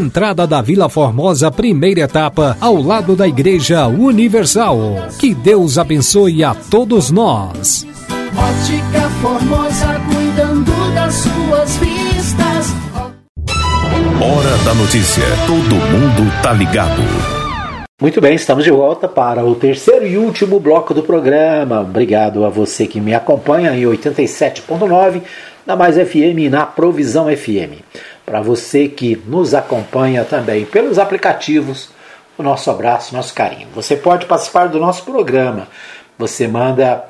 S9: entrada da Vila Formosa, primeira etapa, ao lado da Igreja Universal. Que Deus abençoe a todos nós.
S7: Ótica Formosa, cuidando das suas vistas.
S1: Hora da notícia. Todo mundo tá ligado.
S2: Muito bem, estamos de volta para o terceiro e último bloco do programa. Obrigado a você que me acompanha em 87.9 na Mais FM e na Provisão FM para você que nos acompanha também pelos aplicativos, o nosso abraço, nosso carinho. Você pode participar do nosso programa. Você manda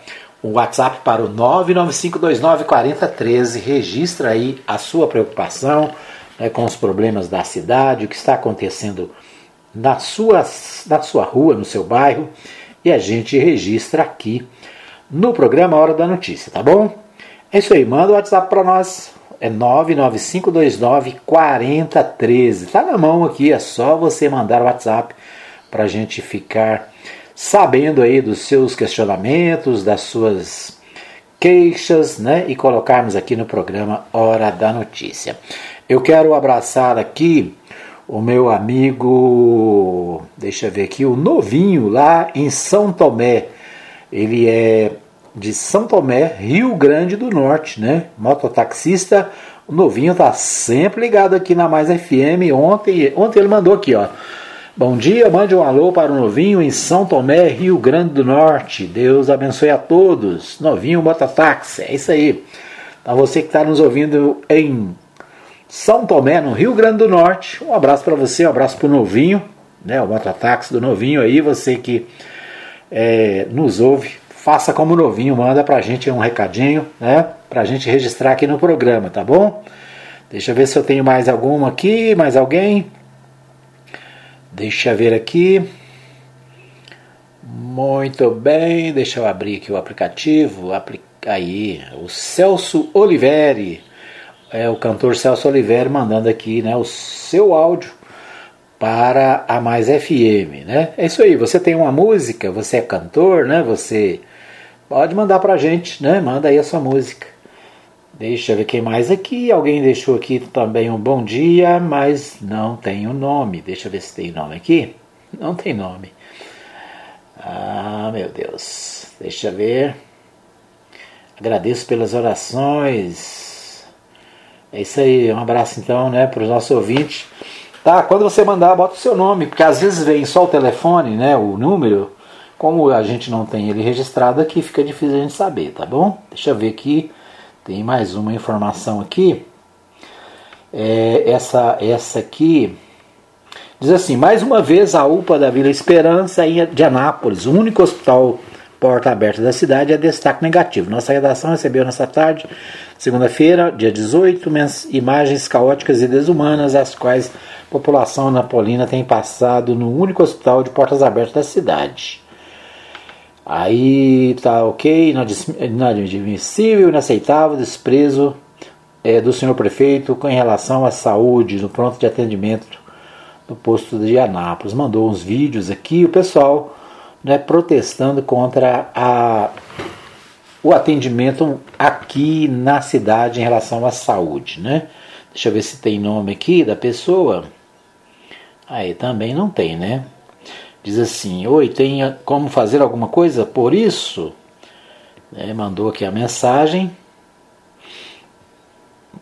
S2: um WhatsApp para o 995294013, registra aí a sua preocupação né, com os problemas da cidade, o que está acontecendo na sua, na sua rua, no seu bairro, e a gente registra aqui no programa Hora da Notícia, tá bom? É isso aí, manda o WhatsApp para nós, é 99529 4013. Tá na mão aqui, é só você mandar o WhatsApp para a gente ficar sabendo aí dos seus questionamentos, das suas queixas, né? E colocarmos aqui no programa Hora da Notícia. Eu quero abraçar aqui o meu amigo, deixa eu ver aqui, o novinho lá em São Tomé. Ele é de São Tomé, Rio Grande do Norte, né? Mototaxista, o novinho tá sempre ligado aqui na Mais FM. Ontem, ontem ele mandou aqui, ó. Bom dia, mande um alô para o novinho em São Tomé, Rio Grande do Norte. Deus abençoe a todos. Novinho mototáxi, é isso aí. Então você que está nos ouvindo em São Tomé, no Rio Grande do Norte, um abraço para você, um abraço para o novinho, né? O mototáxi do novinho aí, você que é, nos ouve faça como novinho, manda pra gente um recadinho, né? Pra gente registrar aqui no programa, tá bom? Deixa eu ver se eu tenho mais alguma aqui, mais alguém. Deixa eu ver aqui. Muito bem, deixa eu abrir aqui o aplicativo. Aí, o Celso Oliveri, é o cantor Celso Oliveri mandando aqui, né, o seu áudio para a Mais FM, né? É isso aí, você tem uma música, você é cantor, né? Você Pode mandar pra gente, né? Manda aí a sua música. Deixa eu ver quem mais aqui. Alguém deixou aqui também um bom dia, mas não tem o um nome. Deixa eu ver se tem nome aqui. Não tem nome. Ah, meu Deus. Deixa eu ver. Agradeço pelas orações. É isso aí. Um abraço então, né, para os nossos ouvintes. Tá, quando você mandar, bota o seu nome, porque às vezes vem só o telefone, né, o número. Como a gente não tem ele registrado aqui, fica difícil a gente saber, tá bom? Deixa eu ver aqui, tem mais uma informação aqui. É, essa, essa aqui diz assim: mais uma vez a UPA da Vila Esperança de Anápolis, o único hospital porta aberta da cidade, é destaque negativo. Nossa redação recebeu nessa tarde, segunda-feira, dia 18, imagens caóticas e desumanas, as quais a população napolina tem passado no único hospital de portas abertas da cidade. Aí tá ok, inadmissível, inaceitável, desprezo é, do senhor prefeito com relação à saúde no pronto de atendimento do posto de Anápolis. Mandou uns vídeos aqui, o pessoal né, protestando contra a, o atendimento aqui na cidade em relação à saúde. Né? Deixa eu ver se tem nome aqui da pessoa. Aí também não tem, né? Diz assim: Oi, tem como fazer alguma coisa por isso? É, mandou aqui a mensagem.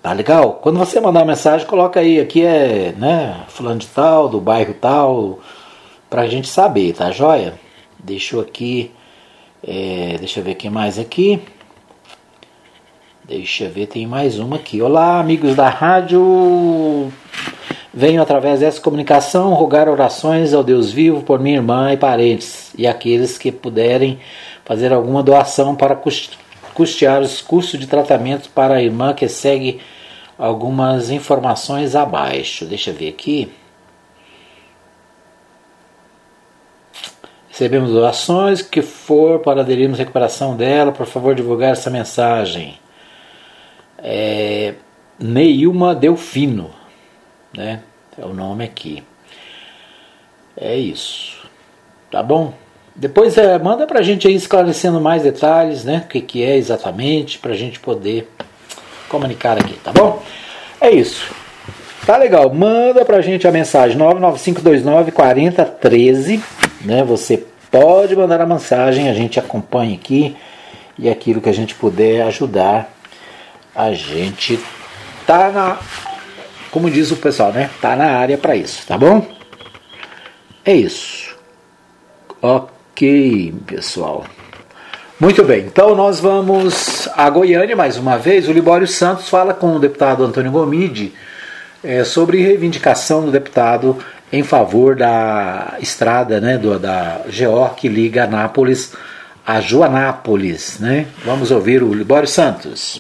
S2: Tá legal? Quando você mandar uma mensagem, coloca aí, aqui é, né, fulano de tal, do bairro tal, pra gente saber, tá joia? Deixou aqui, é, deixa eu ver quem mais aqui. Deixa eu ver, tem mais uma aqui. Olá, amigos da rádio Venho através dessa comunicação rogar orações ao Deus vivo por minha irmã e parentes e aqueles que puderem fazer alguma doação para custear os custos de tratamento para a irmã que segue algumas informações abaixo. Deixa eu ver aqui. Recebemos doações que for para aderirmos à recuperação dela. Por favor, divulgar essa mensagem. É, Neilma Delfino né? É o nome aqui. É isso. Tá bom? Depois é, manda pra gente aí esclarecendo mais detalhes, né? O que, que é exatamente, pra gente poder comunicar aqui, tá bom? É isso. Tá legal. Manda pra gente a mensagem 99529 4013, né? Você pode mandar a mensagem, a gente acompanha aqui e aquilo que a gente puder ajudar, a gente tá na como diz o pessoal, né? Tá na área para isso, tá bom? É isso. Ok, pessoal. Muito bem, então nós vamos a Goiânia mais uma vez. O Libório Santos fala com o deputado Antônio Gomide é, sobre reivindicação do deputado em favor da estrada né, do, da GO que liga Anápolis a Joanápolis, né? Vamos ouvir o Libório Santos.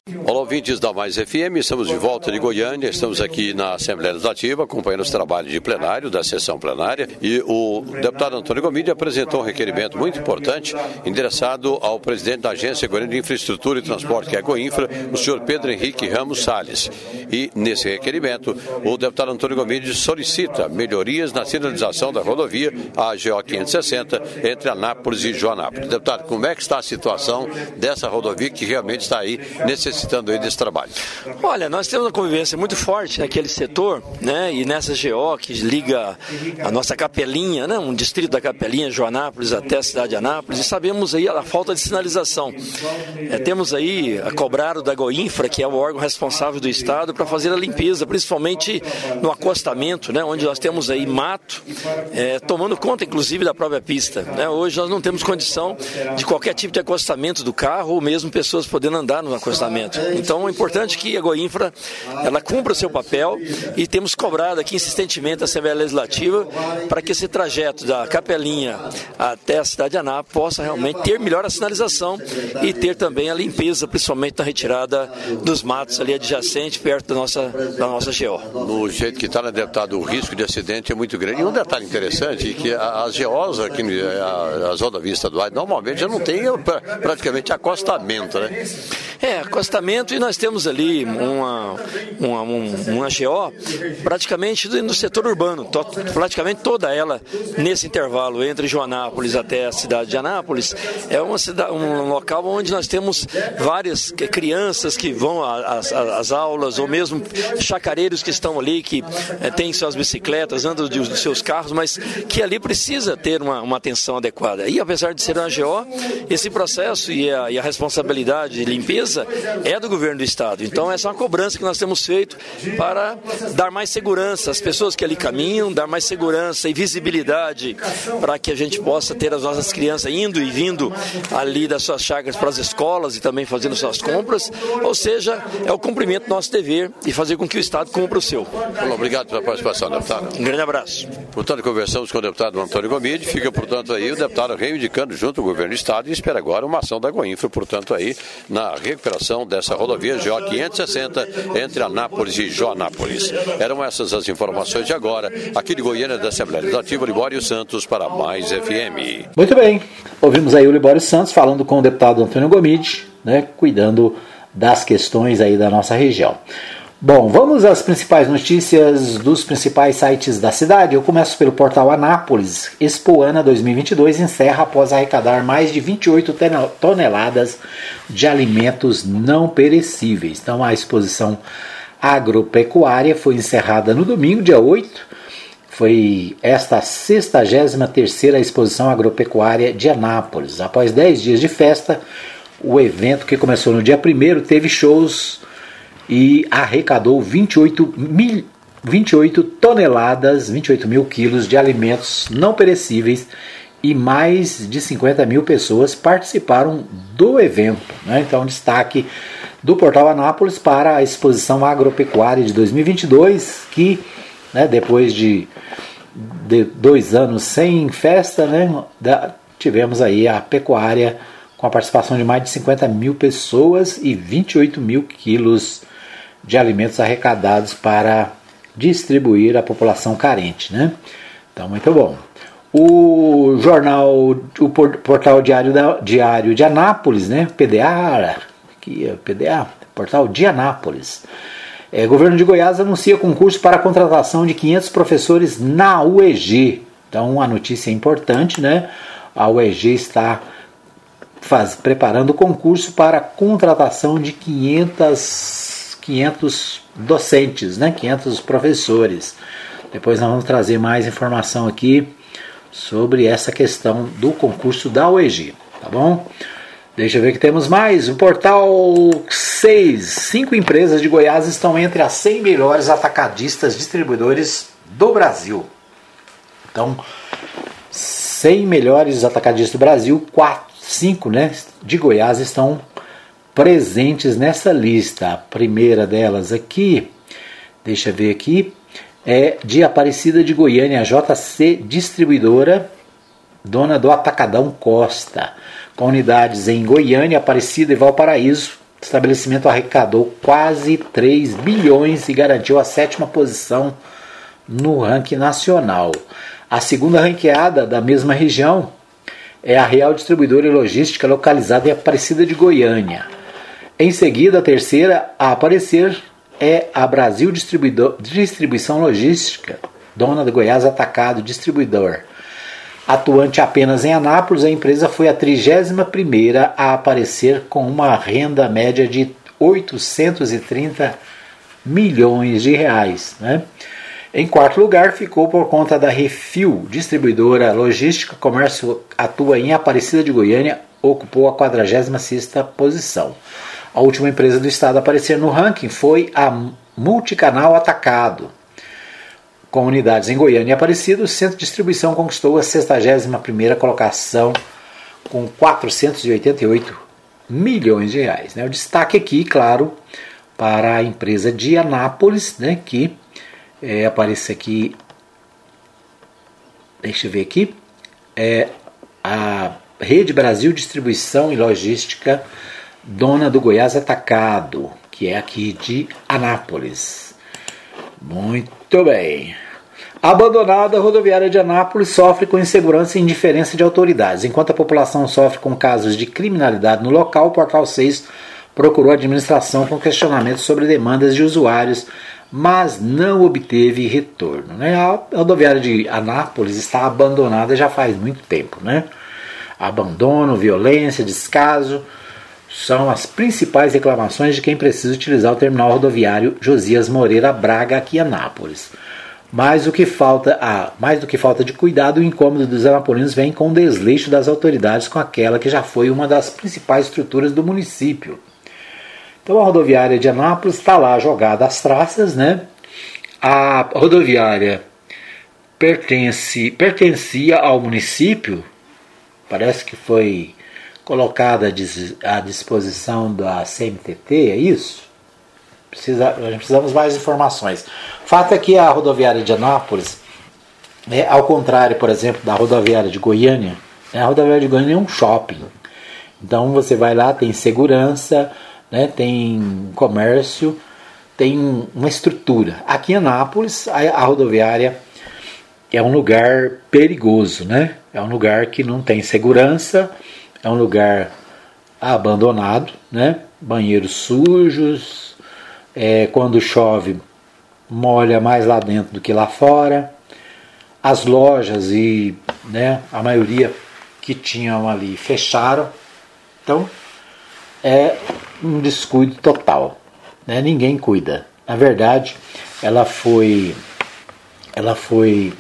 S10: Ouvintes da Mais FM, estamos de volta de Goiânia, estamos aqui na Assembleia Legislativa, acompanhando os trabalhos de plenário, da sessão plenária, e o deputado Antônio Gomide apresentou um requerimento muito importante, endereçado ao presidente da Agência Goiânia de Infraestrutura e Transporte, que é a Goinfra, o senhor Pedro Henrique Ramos Salles. E, nesse requerimento, o deputado Antônio Gomide solicita melhorias na sinalização da rodovia, a GO 560, entre Anápolis e Joanápolis. Deputado, com como é que está a situação dessa rodovia que realmente está aí necessitando desse trabalho?
S12: Olha, nós temos uma convivência muito forte naquele setor, né? E nessa GO que liga a nossa capelinha, né? Um distrito da capelinha, Joanápolis, até a cidade de Anápolis, e sabemos aí a falta de sinalização. É, temos aí a cobrado da Goinfra, que é o órgão responsável do Estado, para fazer a limpeza, principalmente no acostamento, né? Onde nós temos aí mato, é, tomando conta, inclusive, da própria pista. Né? Hoje nós não temos condição de qualquer tipo de acostamento do carro ou mesmo pessoas podendo andar no acostamento. Então é importante que a Goinfra ela cumpra o seu papel e temos cobrado aqui insistentemente a Assembleia Legislativa para que esse trajeto da Capelinha até a cidade de Anápolis possa realmente ter melhor a sinalização e ter também a limpeza, principalmente na retirada dos matos ali adjacentes, perto da nossa, da nossa GO.
S10: No jeito que está, né, deputado, o risco de acidente é muito grande. E um detalhe interessante é que as GOs aqui, as rodovias estaduais, normalmente já não tem praticamente acostamento, né?
S12: É, acostamento e nós temos ali uma, uma, uma GO praticamente no setor urbano, to, praticamente toda ela nesse intervalo entre Joanápolis até a cidade de Anápolis, é uma cidade, um local onde nós temos várias crianças que vão às, às aulas, ou mesmo chacareiros que estão ali, que é, têm suas bicicletas, andam dos seus carros, mas que ali precisa ter uma, uma atenção adequada. E apesar de ser uma GO, esse processo e a, e a responsabilidade de limpeza é do governo do estado. Então essa é uma cobrança que nós temos feito para dar mais segurança às pessoas que ali caminham, dar mais segurança e visibilidade para que a gente possa ter as nossas crianças indo e vindo ali das suas chácaras para as escolas e também fazendo suas compras. Ou seja, é o cumprimento do nosso dever e fazer com que o Estado cumpra o seu.
S10: obrigado pela participação, deputado.
S12: Um grande abraço.
S10: Portanto, conversamos com o deputado Antônio Gomide. Fica, portanto, aí o deputado reivindicando junto ao governo do Estado e espera agora uma ação da Goinfra, portanto, aí na recuperação dessa rodovia GO 560 entre Anápolis e Joanápolis. Eram essas as informações de agora, aqui de Goiânia, da Assembleia Legislativa, Libório Santos, para Mais FM.
S2: Muito bem, ouvimos aí o Libório Santos falando com o deputado Antônio Gomide, né, cuidando das questões aí da nossa região. Bom, vamos às principais notícias dos principais sites da cidade. Eu começo pelo portal Anápolis. Expoana 2022 encerra após arrecadar mais de 28 toneladas de alimentos não perecíveis. Então, a exposição agropecuária foi encerrada no domingo, dia 8. Foi esta a 63 exposição agropecuária de Anápolis. Após 10 dias de festa, o evento que começou no dia 1 teve shows e arrecadou 28 mil 28 toneladas, 28 mil quilos de alimentos não perecíveis e mais de 50 mil pessoas participaram do evento. Né? Então, destaque do Portal Anápolis para a exposição agropecuária de 2022, que né, depois de, de, dois anos sem festa, né, da, tivemos aí a pecuária com a participação de mais de 50 mil pessoas e 28 mil quilos de alimentos arrecadados para distribuir à população carente. Né? Então, muito bom. O jornal, o portal Diário, da, Diário de Anápolis, né? PDA, aqui é PDA, portal de Anápolis. É, governo de Goiás anuncia concurso para a contratação de 500 professores na UEG. Então, a notícia importante, né? A UEG está faz, preparando o concurso para a contratação de 500, 500 docentes, né? 500 professores. Depois nós vamos trazer mais informação aqui sobre essa questão do concurso da UEG, tá bom? Deixa eu ver que temos mais. O portal 6. Cinco empresas de Goiás estão entre as 100 melhores atacadistas distribuidores do Brasil. Então, 100 melhores atacadistas do Brasil, 4, 5 né, de Goiás estão presentes nessa lista. A primeira delas aqui, deixa eu ver aqui, é de Aparecida de Goiânia, JC Distribuidora, dona do Atacadão Costa com unidades em Goiânia, Aparecida e Valparaíso. O estabelecimento arrecadou quase 3 bilhões e garantiu a sétima posição no ranking nacional. A segunda ranqueada da mesma região é a Real Distribuidora e Logística, localizada em Aparecida de Goiânia. Em seguida, a terceira a aparecer é a Brasil Distribuição Logística, dona do Goiás Atacado Distribuidor. Atuante apenas em Anápolis, a empresa foi a 31ª a aparecer com uma renda média de 830 milhões de reais. Né? Em quarto lugar, ficou por conta da Refil, distribuidora logística, comércio atua em Aparecida de Goiânia, ocupou a 46ª posição. A última empresa do estado a aparecer no ranking foi a Multicanal Atacado, com unidades em Goiânia e Aparecido, o centro de distribuição conquistou a 61ª colocação com 488 milhões de reais. Né? O destaque aqui, claro, para a empresa de Anápolis, né, que é, aparece aqui, deixa eu ver aqui, é a Rede Brasil Distribuição e Logística, dona do Goiás Atacado, que é aqui de Anápolis. Muito bem. Abandonada, a rodoviária de Anápolis sofre com insegurança e indiferença de autoridades. Enquanto a população sofre com casos de criminalidade no local, o Portal 6 procurou a administração com questionamentos sobre demandas de usuários, mas não obteve retorno. Né? A rodoviária de Anápolis está abandonada já faz muito tempo. Né? Abandono, violência, descaso são as principais reclamações de quem precisa utilizar o terminal rodoviário Josias Moreira Braga aqui em Anápolis. Mais do que falta, ah, mais do que falta de cuidado, o incômodo dos anapolinos vem com o desleixo das autoridades com aquela que já foi uma das principais estruturas do município. Então a rodoviária de Anápolis está lá jogada às traças, né? A rodoviária pertence, pertencia ao município, parece que foi colocada à disposição da CMTT, é isso? Precisa, precisamos mais informações. Fato é que a rodoviária de Anápolis, é, ao contrário, por exemplo, da rodoviária de Goiânia, né, a rodoviária de Goiânia é um shopping. Então você vai lá, tem segurança, né, tem comércio, tem uma estrutura. Aqui em Anápolis, a, a rodoviária é um lugar perigoso, né? É um lugar que não tem segurança, é um lugar abandonado, né? Banheiros sujos, é, quando chove molha mais lá dentro do que lá fora. As lojas e né, a maioria que tinham ali fecharam. Então é um descuido total. Né? Ninguém cuida. Na verdade, ela foi ela foi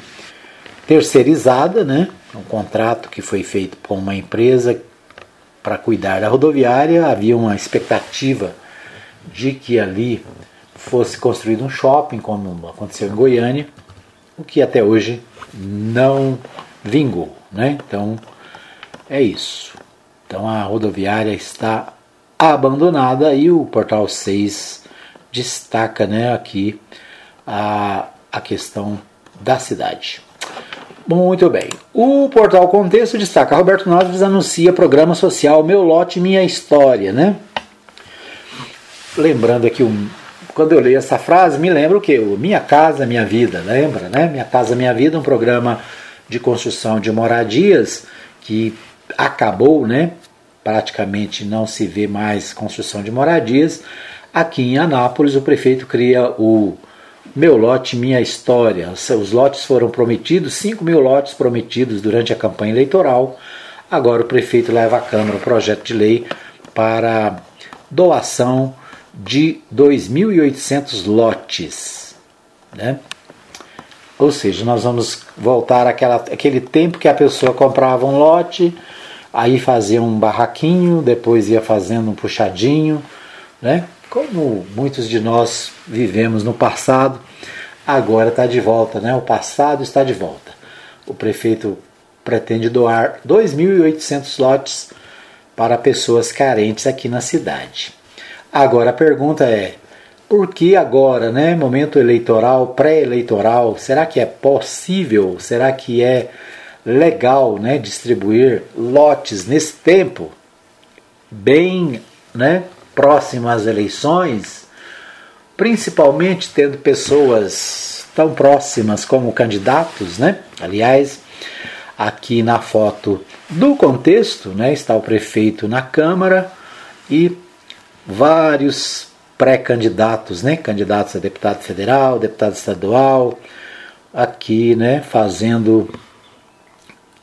S2: terceirizada, né? Um contrato que foi feito com uma empresa para cuidar da rodoviária. Havia uma expectativa de que ali fosse construído um shopping, como aconteceu em Goiânia, o que até hoje não vingou. Né? Então é isso. Então a rodoviária está abandonada e o portal 6 destaca né, aqui a, a questão da cidade. Muito bem. O portal Contexto destaca: Roberto Naves anuncia programa social Meu Lote Minha História, né? Lembrando aqui um, quando eu leio essa frase, me lembra o quê? O Minha Casa Minha Vida, lembra, né? Minha Casa Minha Vida, um programa de construção de moradias, que acabou, né? Praticamente não se vê mais construção de moradias. Aqui em Anápolis, o prefeito cria o Meu Lote Minha História. Os lotes foram prometidos, 5 mil lotes prometidos durante a campanha eleitoral. Agora o prefeito leva à Câmara o projeto de lei para doação de 2.800 lotes. Né? Ou seja, nós vamos voltar àquela, àquele tempo que a pessoa comprava um lote, aí fazia um barraquinho, depois ia fazendo um puxadinho, né? Como muitos de nós vivemos no passado, agora está de volta, né? o passado está de volta. O prefeito pretende doar 2.800 lotes para pessoas carentes aqui na cidade. Agora a pergunta é: por que agora, né, momento eleitoral, pré-eleitoral, será que é possível, será que é legal, né, distribuir lotes nesse tempo bem, né, próximo às eleições, principalmente tendo pessoas tão próximas como candidatos, né? Aliás, aqui na foto do contexto, né, está o prefeito na Câmara e vários pré-candidatos, né, candidatos a deputado federal, deputado estadual, aqui, né, fazendo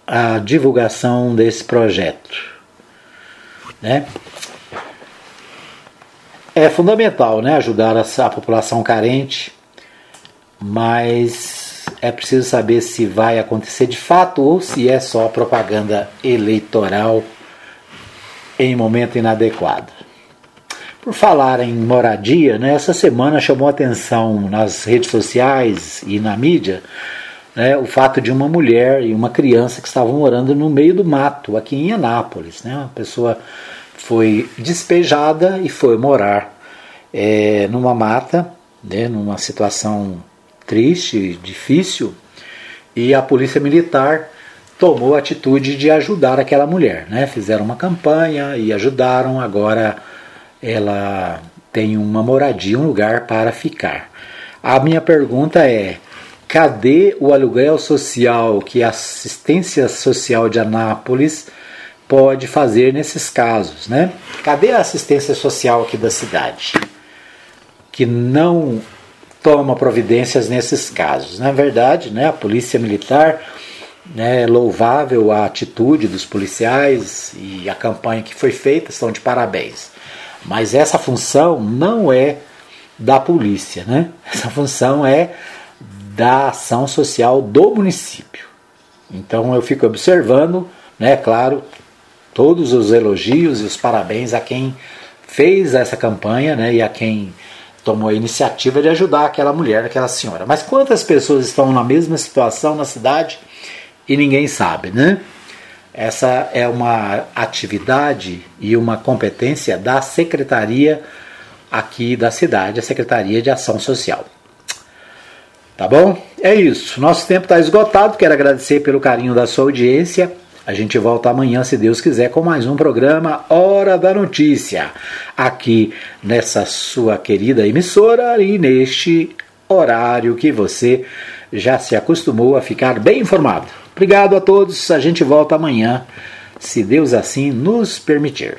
S2: a divulgação desse projeto, né? É fundamental, né, ajudar a, população carente, mas é preciso saber se vai acontecer de fato ou se é só propaganda eleitoral em momento inadequado. Por falar em moradia, né, essa semana chamou atenção nas redes sociais e na mídia né, o fato de uma mulher e uma criança que estavam morando no meio do mato, aqui em Anápolis. Né, uma pessoa foi despejada e foi morar é, numa mata, né, numa situação triste, difícil, e a polícia militar tomou a atitude de ajudar aquela mulher. Né? Fizeram uma campanha e ajudaram, agora ela tem uma moradia, um lugar para ficar. A minha pergunta é: cadê o aluguel social que a assistência social de Anápolis pode fazer nesses casos, né? Cadê a assistência social aqui da cidade? Que não toma providências nesses casos. Na verdade, né, a polícia militar né, é louvável a atitude dos policiais e a campanha que foi feita, estão de parabéns. Mas essa função não é da polícia, né? Essa função é da ação social do município. Então eu fico observando, né, claro, todos os elogios e os parabéns a quem fez essa campanha né, e a quem tomou a iniciativa de ajudar aquela mulher, aquela senhora. Mas quantas pessoas estão na mesma situação na cidade e ninguém sabe, né? Essa é uma atividade e uma competência da secretaria aqui da cidade, a Secretaria de Ação Social. Tá bom? É isso. Nosso tempo está esgotado. Quero agradecer pelo carinho da sua audiência. A gente volta amanhã, se Deus quiser, com mais um programa Hora da Notícia, aqui nessa sua querida emissora e neste horário que você já se acostumou a ficar bem informado. Obrigado a todos, a gente volta amanhã, se Deus assim nos permitir.